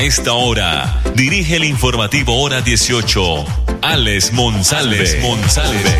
A esta hora, dirige el informativo Hora 18, Alex Monsalve. Monsalve.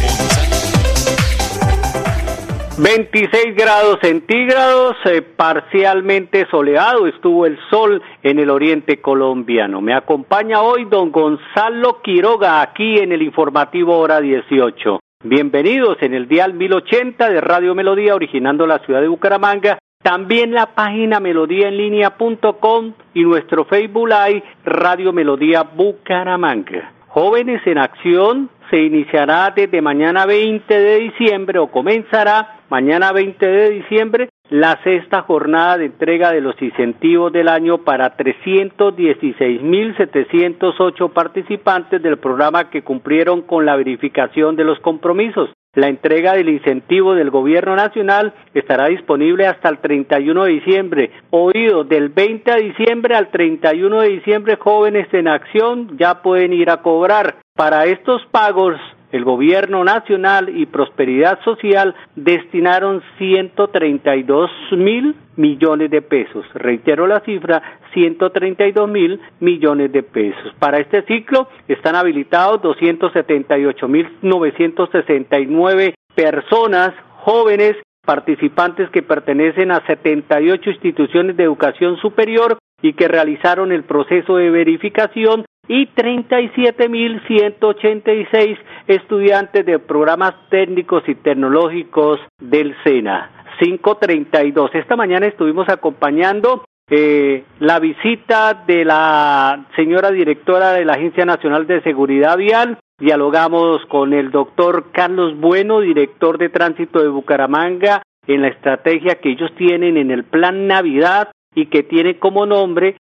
26 grados centígrados, eh, parcialmente soleado estuvo el sol en el oriente colombiano. Me acompaña hoy don Gonzalo Quiroga aquí en el informativo hora 18. Bienvenidos en el dial 1080 de Radio Melodía, originando la ciudad de Bucaramanga. También la página melodíaenlínea.com y nuestro Facebook Live Radio Melodía Bucaramanga. Jóvenes en Acción se iniciará desde mañana 20 de diciembre o comenzará mañana 20 de diciembre la sexta jornada de entrega de los incentivos del año para 316.708 participantes del programa que cumplieron con la verificación de los compromisos. La entrega del incentivo del Gobierno Nacional estará disponible hasta el 31 de diciembre. Oído, del 20 de diciembre al 31 de diciembre, jóvenes en acción ya pueden ir a cobrar. Para estos pagos, el Gobierno Nacional y Prosperidad Social destinaron 132 mil millones de pesos. Reitero la cifra, 132 mil millones de pesos. Para este ciclo están habilitados 278 mil 969 personas jóvenes participantes que pertenecen a 78 instituciones de educación superior y que realizaron el proceso de verificación y 37.186 estudiantes de programas técnicos y tecnológicos del SENA. 532. Esta mañana estuvimos acompañando eh, la visita de la señora directora de la Agencia Nacional de Seguridad Vial. Dialogamos con el doctor Carlos Bueno, director de tránsito de Bucaramanga, en la estrategia que ellos tienen en el Plan Navidad y que tiene como nombre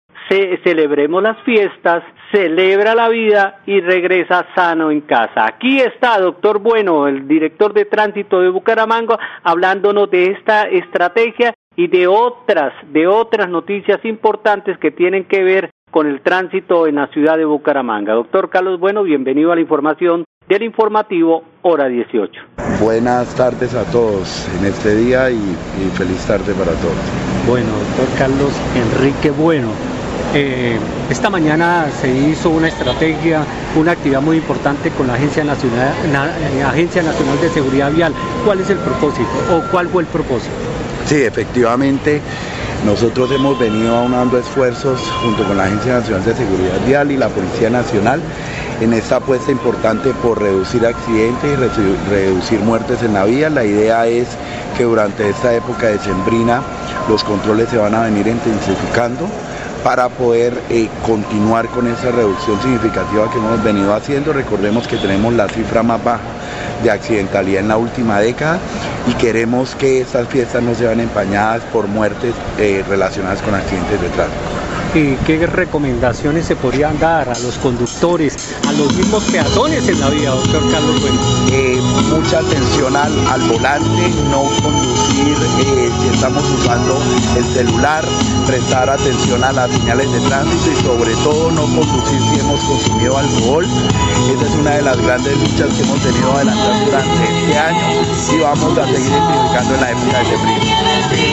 celebremos las fiestas, celebra la vida y regresa sano en casa. Aquí está, doctor Bueno, el director de tránsito de Bucaramanga, hablándonos de esta estrategia y de otras, de otras noticias importantes que tienen que ver con el tránsito en la ciudad de Bucaramanga. Doctor Carlos Bueno, bienvenido a la información del informativo Hora 18. Buenas tardes a todos en este día y, y feliz tarde para todos. Bueno, doctor Carlos Enrique Bueno, eh, esta mañana se hizo una estrategia, una actividad muy importante con la Agencia Nacional, eh, Agencia Nacional de Seguridad Vial. ¿Cuál es el propósito o cuál fue el propósito? Sí, efectivamente, nosotros hemos venido aunando esfuerzos junto con la Agencia Nacional de Seguridad Vial y la Policía Nacional en esta apuesta importante por reducir accidentes y reducir muertes en la vía. La idea es que durante esta época de sembrina los controles se van a venir intensificando para poder eh, continuar con esa reducción significativa que hemos venido haciendo. Recordemos que tenemos la cifra más baja de accidentalidad en la última década y queremos que estas fiestas no sean empañadas por muertes eh, relacionadas con accidentes de tráfico. ¿Y qué recomendaciones se podrían dar a los conductores, a los mismos peatones en la vía, doctor Carlos Bueno? Eh, mucha atención al, al, volante, no conducir eh, si estamos usando el celular, prestar atención a las señales de tránsito y sobre todo no conducir si hemos consumido alcohol. Esa es una de las grandes luchas que hemos tenido adelantar durante este año y vamos a seguir identificando en la época de febrero.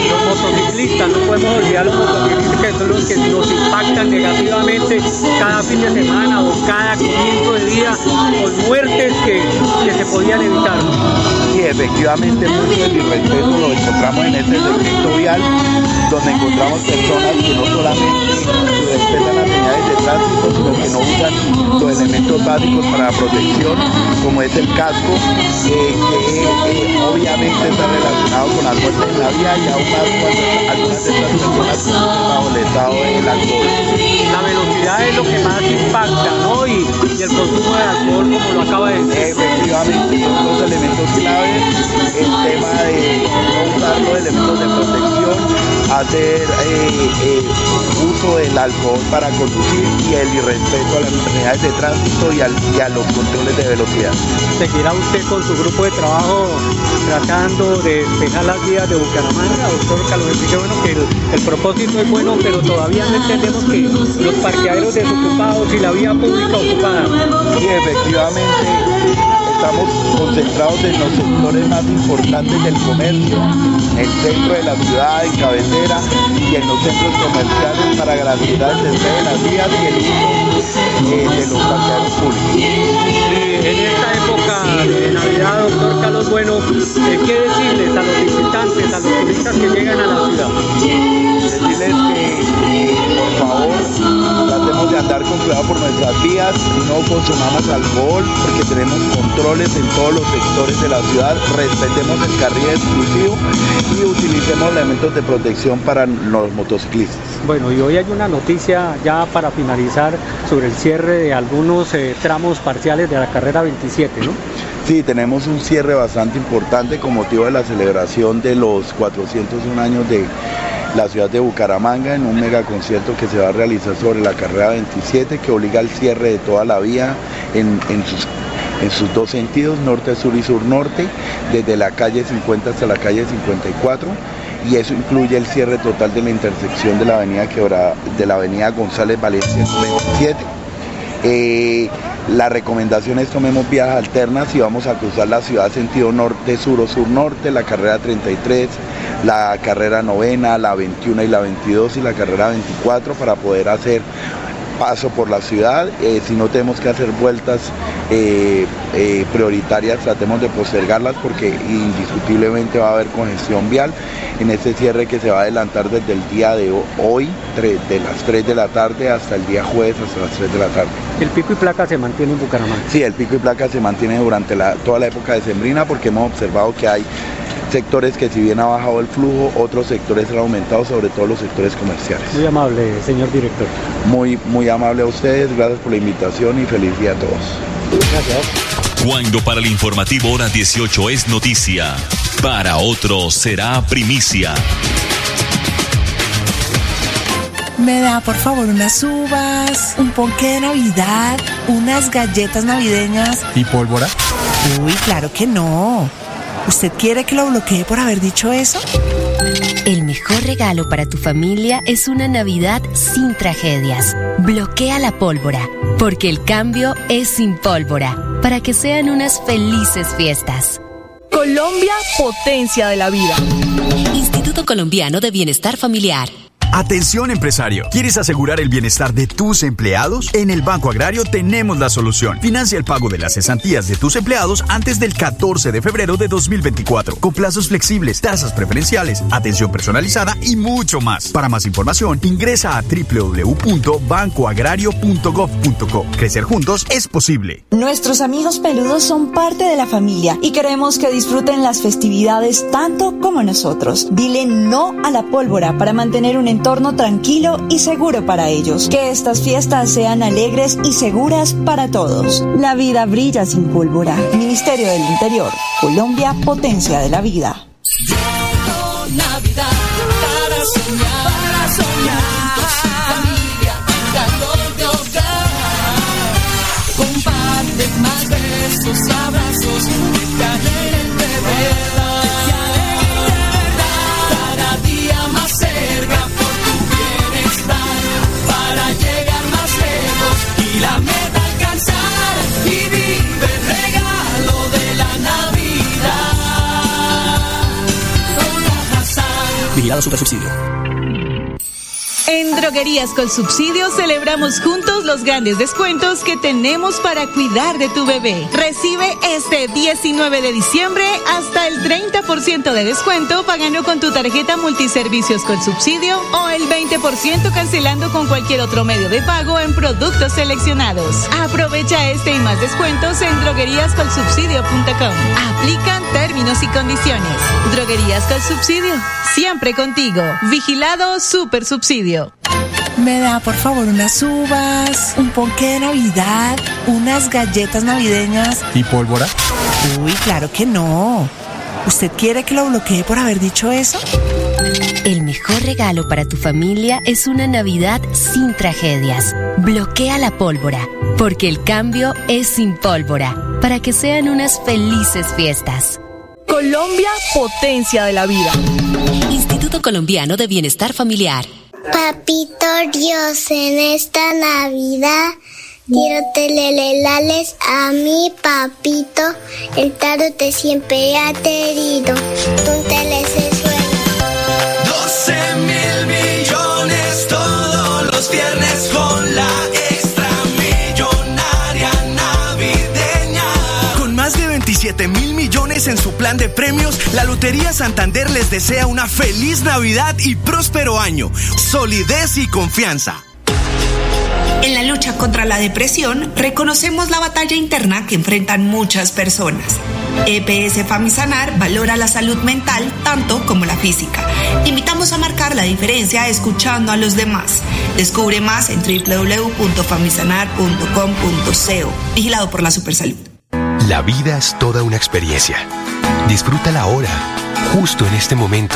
Los motociclistas, no podemos olvidar los motociclistas que son los que impactan negativamente cada fin de semana o cada comienzo de día con muertes que, que se podían evitar. Sí, efectivamente, mucho de mi respeto lo encontramos en este segmento vial, donde encontramos personas que no solamente respetan las señales de tránsito, sino que no usan los elementos básicos para la protección, como es el casco, eh, que eh, obviamente está relacionado con la muerte en la vía y aún más cuando algunas de estas personas bajo el estado del La velocidad es lo que más impacta, ¿no? Y, el consumo de alcohol, como lo acaba de decir. Efectivamente, dos elementos claves, el tema de no usar los elementos de protección, hacer eh, eh, uso del alcohol para conducir y el irrespeto a las enfermedades de tránsito y, a los controles de velocidad. ¿Seguirá usted con su grupo de trabajo tratando de despejar las vías de Bucaramanga, doctor Carlos Enrique? Bueno, que el, propósito es bueno, pero todavía no entendemos que los parqueaderos desocupados y la vía pública ocupada. Sí, efectivamente estamos concentrados en los sectores más importantes del comercio, en el centro de la ciudad, en cabecera y en los centros comerciales para garantizar el deseo de las vías y el uso eh, de los parqueaderos públicos. en esta época de Navidad, doctor Carlos Bueno, eh, ¿qué decirles a los visitantes, a los turistas que llegan a la ciudad? Decirles que, por favor, andar con cuidado por nuestras vías, no consumamos alcohol porque tenemos controles en todos los sectores de la ciudad, respetemos el carril exclusivo y utilicemos elementos de protección para los motociclistas. Bueno, y hoy hay una noticia ya para finalizar sobre el cierre de algunos eh, tramos parciales de la carrera 27, ¿no? Sí, tenemos un cierre bastante importante con motivo de la celebración de los 401 años de la ciudad de Bucaramanga en un mega concierto que se va a realizar sobre la carrera 27 que obliga al cierre de toda la vía en, sus en sus dos sentidos, norte, sur y sur-norte, desde la calle 50 hasta la calle 54 y eso incluye el cierre total de la intersección de la avenida Quebra, de la avenida González Valencia 27. Eh, la recomendación es tomemos vías alternas y vamos a cruzar la ciudad sentido norte-sur o sur-norte, la carrera 33, la carrera novena, la 21 y la 22 y la carrera 24 para poder hacer paso por la ciudad. Eh, si no tenemos que hacer vueltas eh, eh, prioritarias, tratemos de postergarlas porque indiscutiblemente va a haber congestión vial en este cierre que se va a adelantar desde el día de hoy, de las 3 de la tarde hasta el día jueves hasta las 3 de la tarde. ¿El pico y placa se mantiene en Bucaramanga? Sí, el pico y placa se mantiene durante toda la época de Sembrina porque hemos observado que hay sectores que si bien ha bajado el flujo, otros sectores han aumentado, sobre todo los sectores comerciales. Muy amable, señor director. Muy, muy amable a ustedes, gracias por la invitación y feliz día a todos. Gracias. Cuando para el informativo hora 18 es noticia, para otros será primicia. ¿Me da por favor unas uvas, un ponque de Navidad, unas galletas navideñas? ¿Y pólvora? Uy, claro que no. ¿Usted quiere que lo bloquee por haber dicho eso? El mejor regalo para tu familia es una Navidad sin tragedias. Bloquea la pólvora, porque el cambio es sin pólvora, para que sean unas felices fiestas. Colombia, potencia de la vida. Instituto Colombiano de Bienestar Familiar. Atención empresario, ¿quieres asegurar el bienestar de tus empleados? En el Banco Agrario tenemos la solución. Financia el pago de las cesantías de tus empleados antes del 14 de febrero de 2024, con plazos flexibles, tasas preferenciales, atención personalizada y mucho más. Para más información, ingresa a www.bancoagrario.gov.co. Crecer juntos es posible. Nuestros amigos peludos son parte de la familia y queremos que disfruten las festividades tanto como nosotros. Dile no a la pólvora para mantener un entorno tranquilo y seguro para ellos. Que estas fiestas sean alegres y seguras para todos. La vida brilla sin pólvora. Ministerio del Interior. Colombia, potencia de la vida. Navidad abrazos, Vigilado Super Subsidio. En Droguerías con Subsidio celebramos juntos los grandes descuentos que tenemos para cuidar de tu bebé. Recibe este 19 de diciembre hasta el 30% de descuento pagando con tu tarjeta multiservicios con subsidio o el 20% cancelando con cualquier otro medio de pago en productos seleccionados. Aprovecha este y más descuentos en drogueríascolsubsidio.com. Aplican términos y condiciones. Droguerías con Subsidio, siempre contigo. Vigilado Super Subsidio. ¿Me da por favor unas uvas, un ponque de Navidad, unas galletas navideñas? ¿Y pólvora? Uy, claro que no. ¿Usted quiere que lo bloquee por haber dicho eso? El mejor regalo para tu familia es una Navidad sin tragedias. Bloquea la pólvora, porque el cambio es sin pólvora, para que sean unas felices fiestas. Colombia, potencia de la vida. Instituto Colombiano de Bienestar Familiar. Papito Dios, en esta Navidad quiero telelelales a mi papito. El tarot te siempre ha querido. Un suena. 12 mil millones todos los viernes 7 mil millones en su plan de premios, la Lotería Santander les desea una feliz Navidad y próspero año. Solidez y confianza. En la lucha contra la depresión, reconocemos la batalla interna que enfrentan muchas personas. EPS Famisanar valora la salud mental tanto como la física. Invitamos a marcar la diferencia escuchando a los demás. Descubre más en www.famisanar.com.co. Vigilado por la Supersalud. La vida es toda una experiencia. Disfrútala ahora, justo en este momento.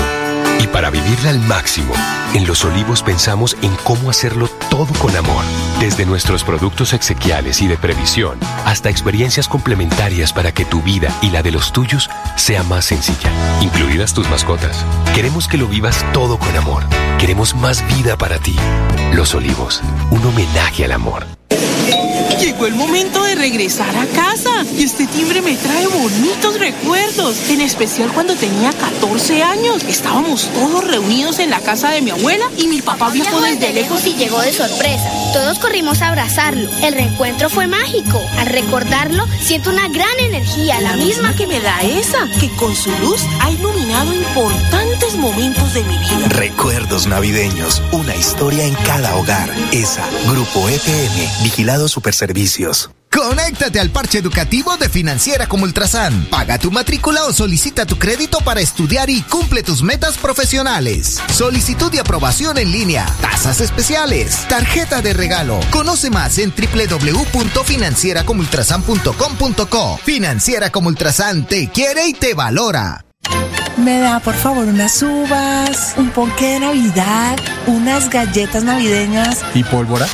Y para vivirla al máximo, en Los Olivos pensamos en cómo hacerlo todo con amor. Desde nuestros productos exequiales y de previsión hasta experiencias complementarias para que tu vida y la de los tuyos sea más sencilla, incluidas tus mascotas. Queremos que lo vivas todo con amor. Queremos más vida para ti. Los Olivos, un homenaje al amor. Llegó el momento de regresar a casa y este timbre me trae bonitos recuerdos, en especial cuando tenía 14 años. Estábamos todos reunidos en la casa de mi abuela y mi papá viajó desde lejos y llegó de sorpresa. Todos corrimos a abrazarlo. El reencuentro fue mágico. Al recordarlo, siento una gran energía, la, misma que me da esa, que con su luz ha iluminado importantes momentos de mi vida. Recuerdos navideños, una historia en cada hogar. Esa, Grupo FM, Vigilado Conéctate al parche educativo de Financiera como Ultrasan. Paga tu matrícula o solicita tu crédito para estudiar y cumple tus metas profesionales. Solicitud de aprobación en línea, tasas especiales, tarjeta de regalo. Conoce más en www.financieracomultrasan.com.co. Financiera como Ultrasan te quiere y te valora. Me da por favor unas uvas, un ponque de Navidad, unas galletas navideñas. ¿Y pólvora?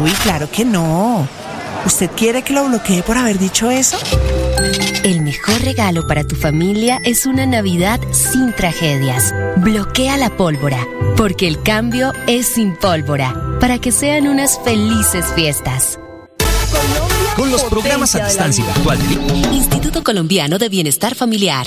Uy, claro que no. ¿Usted quiere que lo bloquee por haber dicho eso? El mejor regalo para tu familia es una Navidad sin tragedias. Bloquea la pólvora, porque el cambio es sin pólvora, para que sean unas felices fiestas. Con los programas a distancia virtual del Instituto Colombiano de Bienestar Familiar.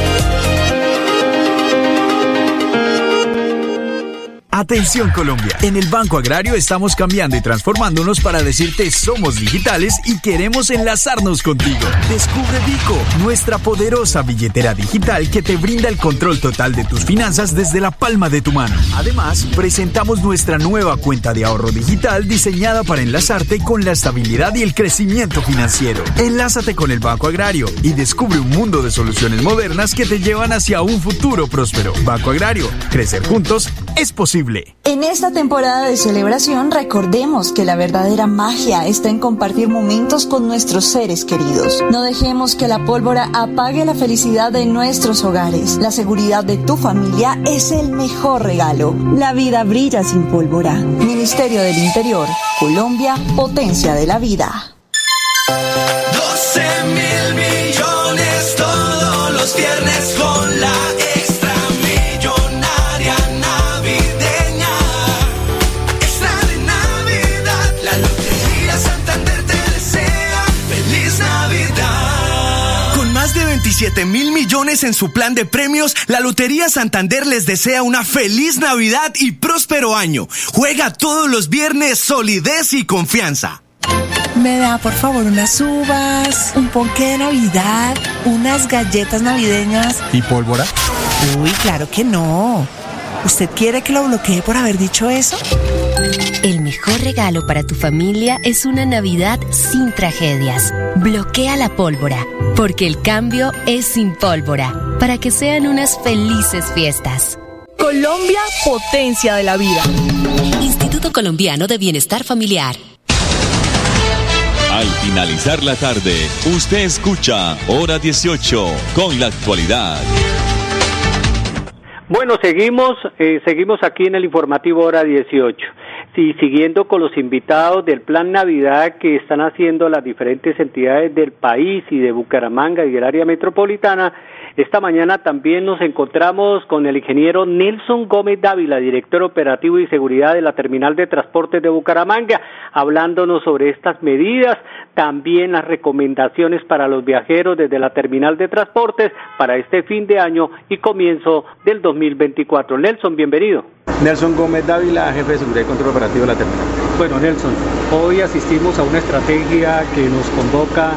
Atención Colombia, en el Banco Agrario estamos cambiando y transformándonos para decirte somos digitales y queremos enlazarnos contigo. Descubre Vico, nuestra poderosa billetera digital que te brinda el control total de tus finanzas desde la palma de tu mano. Además, presentamos nuestra nueva cuenta de ahorro digital diseñada para enlazarte con la estabilidad y el crecimiento financiero. Enlázate con el Banco Agrario y descubre un mundo de soluciones modernas que te llevan hacia un futuro próspero. Banco Agrario, crecer juntos es posible. En esta temporada de celebración recordemos que la verdadera magia está en compartir momentos con nuestros seres queridos. No dejemos que la pólvora apague la felicidad de nuestros hogares. La seguridad de tu familia es el mejor regalo. La vida brilla sin pólvora. Ministerio del Interior, Colombia, potencia de la vida. 12 mil millones todos los viernes con la mil millones en su plan de premios, la Lotería Santander les desea una feliz Navidad y próspero año. Juega todos los viernes solidez y confianza. Me da por favor unas uvas, un ponque de Navidad, unas galletas navideñas. ¿Y pólvora? Uy, claro que no. ¿Usted quiere que lo bloquee por haber dicho eso? El mejor regalo para tu familia es una Navidad sin tragedias. Bloquea la pólvora, porque el cambio es sin pólvora, para que sean unas felices fiestas. Colombia, potencia de la vida. Instituto Colombiano de Bienestar Familiar. Al finalizar la tarde, usted escucha Hora 18 con la actualidad. Bueno, seguimos, eh, seguimos aquí en el informativo Hora 18. Sí, siguiendo con los invitados del Plan Navidad que están haciendo las diferentes entidades del país y de Bucaramanga y del área metropolitana, esta mañana también nos encontramos con el ingeniero Nelson Gómez Dávila, director operativo y seguridad de la Terminal de Transportes de Bucaramanga, hablándonos sobre estas medidas, también las recomendaciones para los viajeros desde la Terminal de Transportes para este fin de año y comienzo del 2024. Nelson, bienvenido. Nelson Gómez Dávila, jefe de seguridad y control operativo de la terminal. Bueno, Nelson, hoy asistimos a una estrategia que nos convoca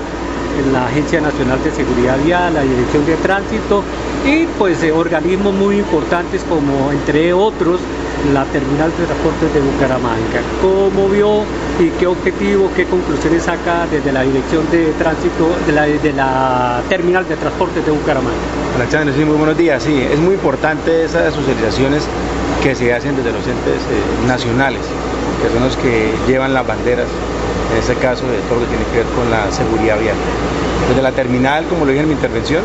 la Agencia Nacional de Seguridad Vial, la Dirección de Tránsito y pues eh, organismos muy importantes como entre otros la Terminal de Transportes de Bucaramanga. ¿Cómo vio y qué objetivo, qué conclusiones saca desde la Dirección de Tránsito de la, Terminal de Transportes de Bucaramanga? Alexander, sí, muy buenos días. Sí, es muy importante esas socializaciones que se hacen desde los entes eh, nacionales, que son los que llevan las banderas en este caso de todo lo que tiene que ver con la seguridad vial. Desde la terminal, como lo dije en mi intervención,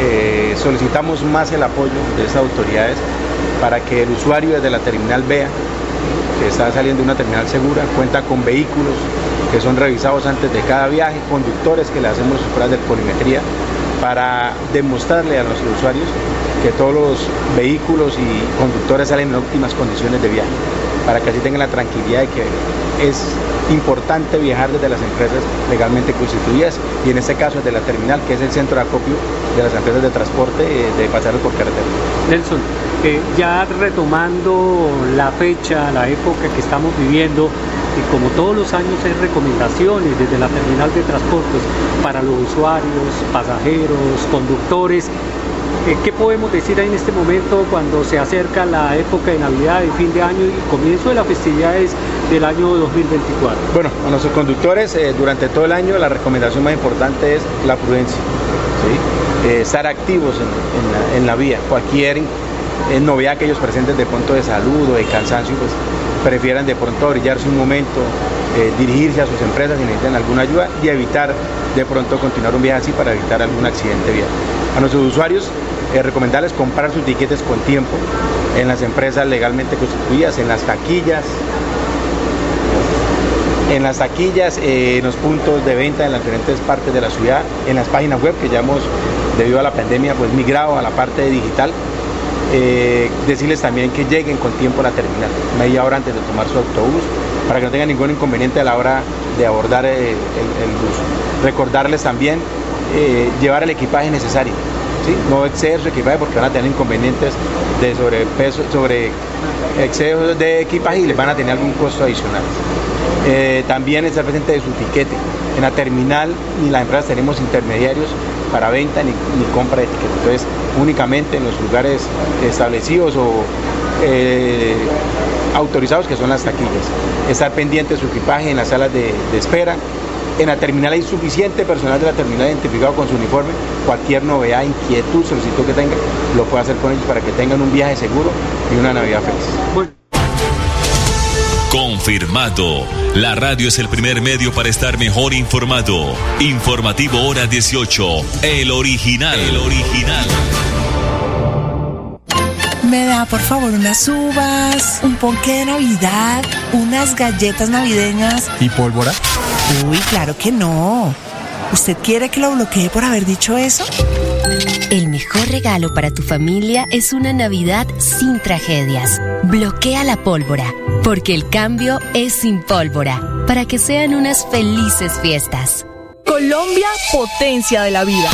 eh, solicitamos más el apoyo de esas autoridades para que el usuario desde la terminal vea que está saliendo de una terminal segura, cuenta con vehículos que son revisados antes de cada viaje, conductores que le hacemos las pruebas de polimetría para demostrarle a nuestros usuarios que todos los vehículos y conductores salen en óptimas condiciones de viaje, para que así tengan la tranquilidad de que es importante viajar desde las empresas legalmente constituidas y en este caso desde la terminal, que es el centro de acopio de las empresas de transporte eh, de pasajeros por carretera. Nelson, eh, ya retomando la fecha, la época que estamos viviendo, y como todos los años hay recomendaciones desde la terminal de transportes para los usuarios, pasajeros, conductores, eh, ¿Qué podemos decir en este momento cuando se acerca la época de Navidad y fin de año y comienzo de las festividades del año 2024? Bueno, a nuestros conductores eh, durante todo el año la recomendación más importante es la prudencia, eh, estar activos en, la, vía. Cualquier novedad que ellos presenten de pronto de salud o de cansancio, pues prefieran de pronto brillarse un momento, dirigirse a sus empresas si necesitan alguna ayuda y evitar de pronto continuar un viaje así para evitar algún accidente vial. A nuestros usuarios eh, recomendarles comprar sus tiquetes con tiempo en las empresas legalmente constituidas, en las taquillas, en las taquillas, eh, en los puntos de venta en las diferentes partes de la ciudad, en las páginas web que ya hemos, debido a la pandemia, pues migrado a la parte digital. Eh, decirles también que lleguen con tiempo a la terminal, media hora antes de tomar su autobús, para que no tengan ningún inconveniente a la hora de abordar el, el bus. Recordarles también llevar el equipaje necesario no exceder su equipaje porque van a tener inconvenientes de sobrepeso, sobre exceso de equipaje y les van a tener algún costo adicional. Eh, también estar presente de su tiquete. En la terminal ni las empresas tenemos intermediarios para venta ni, compra de etiquete. Entonces, únicamente en los lugares establecidos o eh, autorizados que son las taquillas. Estar pendiente de su equipaje en las salas de espera en la terminal hay suficiente personal de la terminal identificado con su uniforme. Cualquier novedad, inquietud, solicitud que tenga, lo puede hacer con ellos para que tengan un viaje seguro y una Navidad feliz. Confirmado. La radio es el primer medio para estar mejor informado. Informativo Hora 18. El original. El original. Me da por favor unas uvas, un ponque de Navidad, unas galletas navideñas. ¿Y pólvora? Uy, claro que no. ¿Usted quiere que lo bloquee por haber dicho eso? El mejor regalo para tu familia es una Navidad sin tragedias. Bloquea la pólvora, porque el cambio es sin pólvora, para que sean unas felices fiestas. Colombia, potencia de la vida.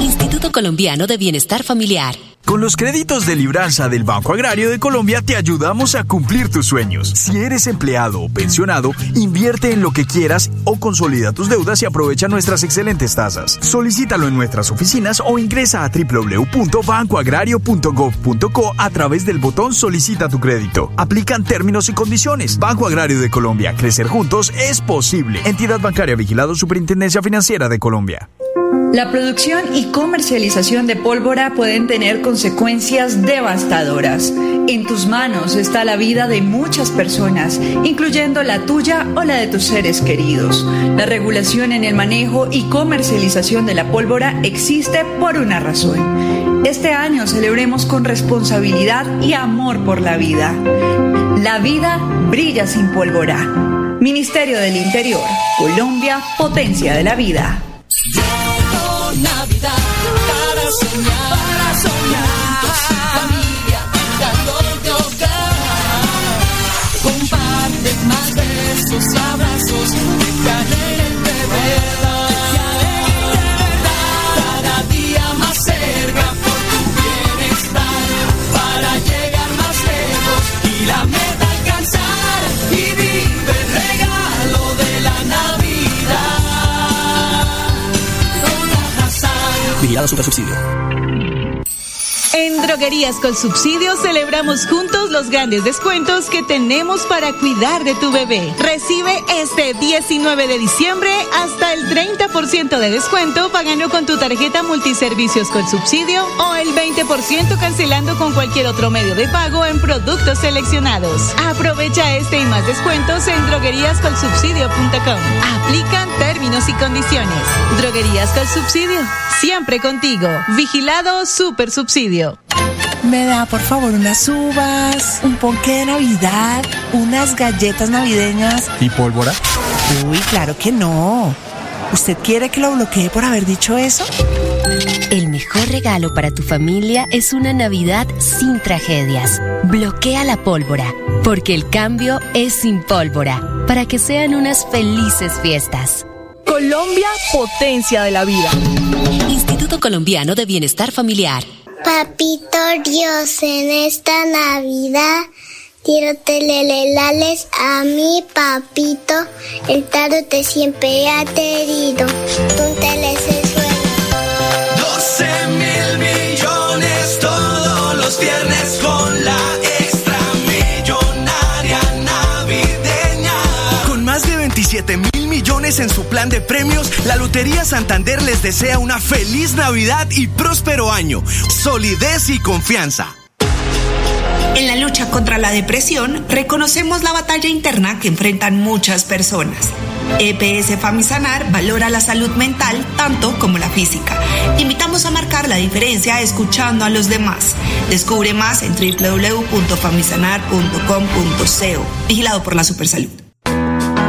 Instituto Colombiano de Bienestar Familiar. Con los créditos de libranza del Banco Agrario de Colombia te ayudamos a cumplir tus sueños. Si eres empleado o pensionado, invierte en lo que quieras o consolida tus deudas y aprovecha nuestras excelentes tasas. Solicítalo en nuestras oficinas o ingresa a www.bancoagrario.gov.co a través del botón Solicita tu crédito. Aplican términos y condiciones. Banco Agrario de Colombia. Crecer juntos es posible. Entidad bancaria vigilado Superintendencia Financiera de Colombia. La producción y comercialización de pólvora pueden tener consecuencias devastadoras. En tus manos está la vida de muchas personas, incluyendo la tuya o la de tus seres queridos. La regulación en el manejo y comercialización de la pólvora existe por una razón. Este año celebremos con responsabilidad y amor por la vida. La vida brilla sin pólvora. Ministerio del Interior, Colombia, potencia de la vida. Para soñar, para soñar. Familia, de hogar. Comparte más besos abrazos Super Subsidio. Droguerías con Subsidio celebramos juntos los grandes descuentos que tenemos para cuidar de tu bebé. Recibe este 19 de diciembre hasta el 30% de descuento pagando con tu tarjeta multiservicios con subsidio o el 20% cancelando con cualquier otro medio de pago en productos seleccionados. Aprovecha este y más descuentos en drogueríascolsubsidio.com. Aplican términos y condiciones. Droguerías con Subsidio. Siempre contigo. Vigilado Super Subsidio. Me da por favor unas uvas, un ponqué de Navidad, unas galletas navideñas. ¿Y pólvora? Uy, claro que no. ¿Usted quiere que lo bloquee por haber dicho eso? El mejor regalo para tu familia es una Navidad sin tragedias. Bloquea la pólvora, porque el cambio es sin pólvora, para que sean unas felices fiestas. Colombia, potencia de la vida. Instituto Colombiano de Bienestar Familiar. Papito Dios, en esta Navidad quiero telelelales a mi papito. El tarot te siempre ha querido. Tú te 12 mil millones todos los viernes con la extra millonaria navideña. Con más de 27 mil en su plan de premios, la Lotería Santander les desea una feliz Navidad y próspero año. Solidez y confianza. En la lucha contra la depresión, reconocemos la batalla interna que enfrentan muchas personas. EPS Famisanar valora la salud mental tanto como la física. Invitamos a marcar la diferencia escuchando a los demás. Descubre más en www.famisanar.com.co. Vigilado por la Supersalud.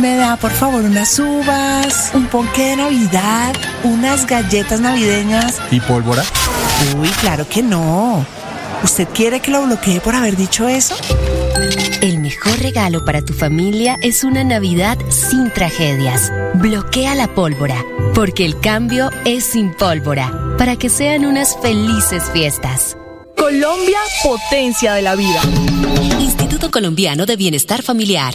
Me da por favor unas uvas, un ponqué de Navidad, unas galletas navideñas. ¿Y pólvora? Uy, claro que no. ¿Usted quiere que lo bloquee por haber dicho eso? El mejor regalo para tu familia es una Navidad sin tragedias. Bloquea la pólvora, porque el cambio es sin pólvora, para que sean unas felices fiestas. Colombia, potencia de la vida. Instituto Colombiano de Bienestar Familiar.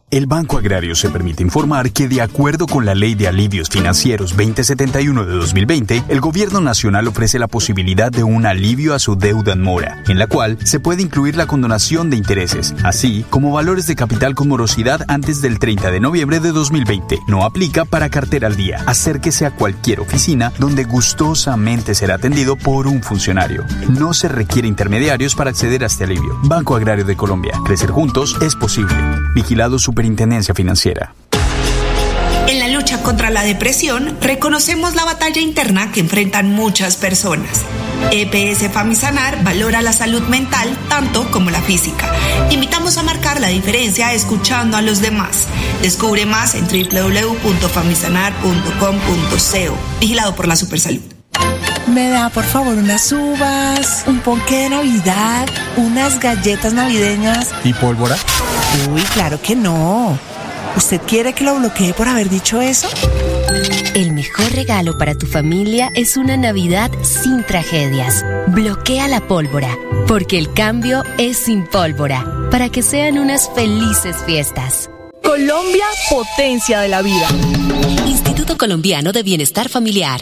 El Banco Agrario se permite informar que, de acuerdo con la Ley de Alivios Financieros 2071 de 2020, el Gobierno Nacional ofrece la posibilidad de un alivio a su deuda en mora, en la cual se puede incluir la condonación de intereses, así como valores de capital con morosidad antes del 30 de noviembre de 2020. No aplica para cartera al día. Acérquese a cualquier oficina donde gustosamente será atendido por un funcionario. No se requiere intermediarios para acceder a este alivio. Banco Agrario de Colombia. Crecer juntos es posible. Vigilado Super Superintendencia Financiera. En la lucha contra la depresión, reconocemos la batalla interna que enfrentan muchas personas. EPS Famisanar valora la salud mental tanto como la física. Invitamos a marcar la diferencia escuchando a los demás. Descubre más en www.famisanar.com.co. Vigilado por la Supersalud. Me da por favor unas uvas, un ponque de Navidad, unas galletas navideñas. ¿Y pólvora? Uy, claro que no. ¿Usted quiere que lo bloquee por haber dicho eso? El mejor regalo para tu familia es una Navidad sin tragedias. Bloquea la pólvora, porque el cambio es sin pólvora, para que sean unas felices fiestas. Colombia, potencia de la vida. Instituto Colombiano de Bienestar Familiar.